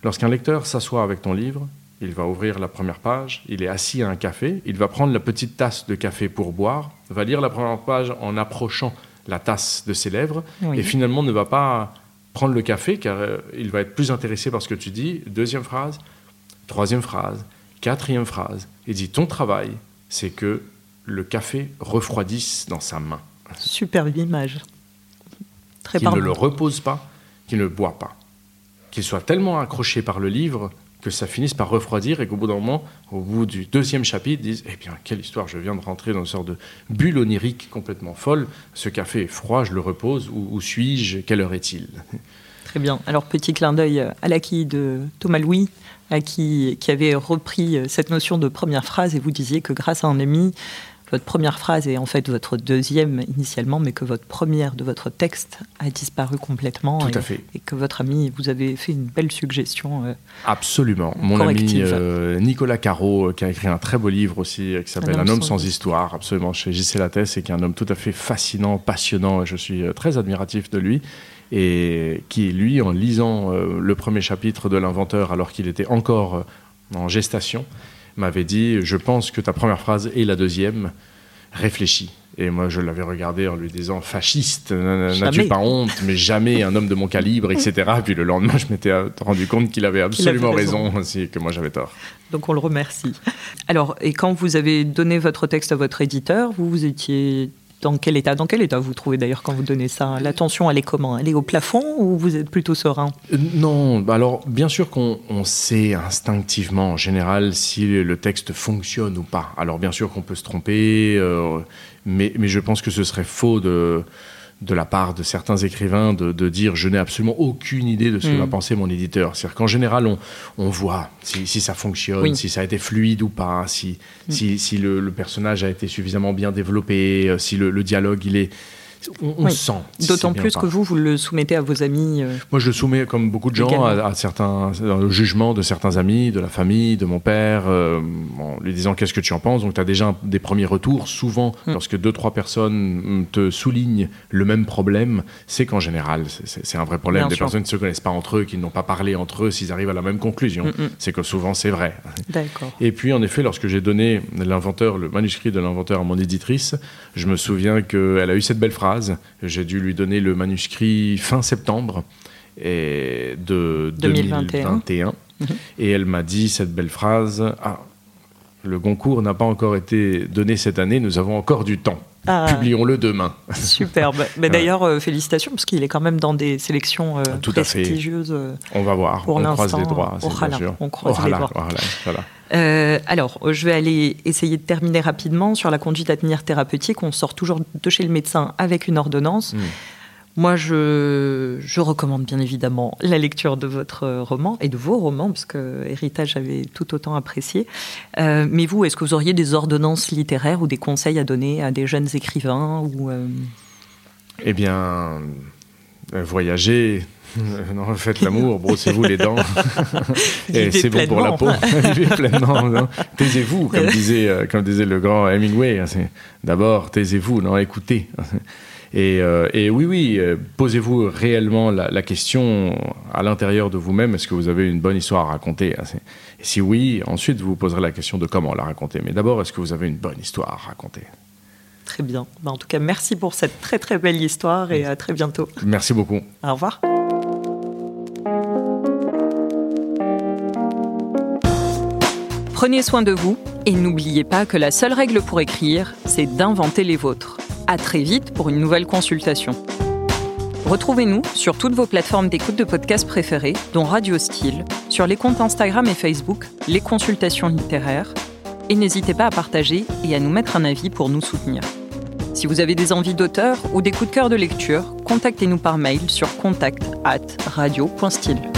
lorsqu'un lecteur s'assoit avec ton livre, il va ouvrir la première page, il est assis à un café, il va prendre la petite tasse de café pour boire, va lire la première page en approchant la tasse de ses lèvres et finalement ne va pas prendre le café, car euh, il va être plus intéressé par ce que tu dis. Deuxième phrase, troisième phrase, quatrième phrase. Il dit Ton travail, c'est que le café refroidisse dans sa main. Superbe image. Très Qu'il ne le repose pas, qu'il ne le boit pas. Qu'il soit tellement accroché par le livre que ça finisse par refroidir et qu'au bout d'un moment, au bout du deuxième chapitre, disent Eh bien, quelle histoire, je viens de rentrer dans une sorte de bulle onirique complètement folle. Ce café est froid, je le repose. Où, suis-je? Quelle heure est-il? Très bien. Alors, petit clin d'œil à l'acquis de Thomas Louis, à qui, qui avait repris cette notion de première phrase et vous disiez que grâce à un ami, votre première phrase est en fait votre deuxième initialement, mais que votre première de votre texte a disparu complètement. Tout et, à fait. Et que votre ami, vous avez fait une belle suggestion. Euh, Absolument. Mon ami euh, Nicolas Caro, euh, qui a écrit un très beau livre aussi, qui s'appelle Un, homme sans, histoire, absolument, chez JC Lattès, et qui est un homme tout à fait fascinant, passionnant, et je suis très admiratif de lui et qui, lui, en lisant le premier chapitre de l'inventeur alors qu'il était encore en gestation, m'avait dit Je pense que ta première phrase et la deuxième, réfléchis. Et moi, je l'avais regardé en lui disant Fasciste, n'as-tu pas honte Mais jamais un homme de mon calibre, etc. Et puis le lendemain, je m'étais rendu compte qu'il avait absolument raison. raison aussi, que moi j'avais tort. Donc on le remercie. Alors, et quand vous avez donné votre texte à votre éditeur, vous, vous étiez dans quel état Dans quel état vous trouvez d'ailleurs quand vous donnez ça? L'attention, elle est comment? Elle est au plafond ou vous êtes plutôt serein? Euh, Non, alors bien sûr qu'on sait instinctivement en général si le texte fonctionne ou pas. Alors bien sûr qu'on peut se tromper, euh, mais, mais je pense que ce serait faux de de la part de certains écrivains de, dire je n'ai absolument aucune idée de ce que va mm. penser mon éditeur. C'est-à-dire qu'en général, on, on voit si, ça fonctionne, si ça a été fluide ou pas, si, mm. si, si le, personnage a été suffisamment bien développé, euh, si le, le dialogue il est on, sent. D'autant plus que vous, vous le soumettez à vos amis. Euh, Moi, je le soumets, comme beaucoup de gens, à, certains, au jugement de certains amis, de la famille, de mon père, euh, en lui disant qu'est-ce que tu en penses? Donc, tu as déjà des premiers retours. Souvent, mm. lorsque deux, trois personnes te soulignent le même problème, c'est qu'en général, c'est un vrai problème. des personnes ne se connaissent pas entre eux, qui n'ont pas parlé entre eux, s'ils arrivent à la même conclusion. Mm, mm. C'est que souvent, c'est vrai. Et puis, en effet, lorsque j'ai donné l'inventeur, le manuscrit de l'inventeur à mon éditrice, je me souviens qu'elle a eu cette belle phrase j'ai dû lui donner le manuscrit fin septembre et de 2021. Mhm. Et elle m'a dit cette belle phrase Ah, le Goncourt n'a pas encore été donné cette année, nous avons encore du temps. Ah. Publions-le demain. Superbe. Mais d'ailleurs, euh, félicitations, parce qu'il est quand même dans des sélections euh, Tout prestigieuses. À fait. Euh, on va voir. Pour on croise les droits. On croise les doigts. Alors, je vais aller essayer de terminer rapidement sur la conduite à tenir thérapeutique. On sort toujours de chez le médecin avec une ordonnance. Hmm. Moi, je, recommande bien évidemment la lecture de votre roman et de vos romans, parce que Héritage avait tout autant apprécié. Euh, mais vous, est-ce que vous auriez des ordonnances littéraires ou des conseils à donner à des jeunes écrivains ou euh, Eh bien, euh, voyager, non, faites l'amour, brossez-vous les dents. et c'est bon pour la peau. Vivez pleinement. Taisez-vous, comme disait, comme disait le grand Hemingway. D'abord, taisez-vous, non, écoutez. Et, oui, oui, posez-vous réellement la, question à l'intérieur de vous-même, est-ce que vous avez une bonne histoire à raconter Et si oui, ensuite vous vous poserez la question de comment la raconter. Mais d'abord, est-ce que vous avez une bonne histoire à raconter? Très bien. Bah, en tout cas, merci pour cette très très belle histoire et à très bientôt. Merci beaucoup. Au revoir. Prenez soin de vous et n'oubliez pas que la seule règle pour écrire, c'est d'inventer les vôtres. À très vite pour une nouvelle consultation. Retrouvez-nous sur toutes vos plateformes d'écoute de podcasts préférées, dont Radio Style, sur les comptes Instagram et Facebook, les consultations littéraires, et n'hésitez pas à partager et à nous mettre un avis pour nous soutenir. Si vous avez des envies d'auteur ou des coups de cœur de lecture, contactez-nous par mail sur contact radio.style.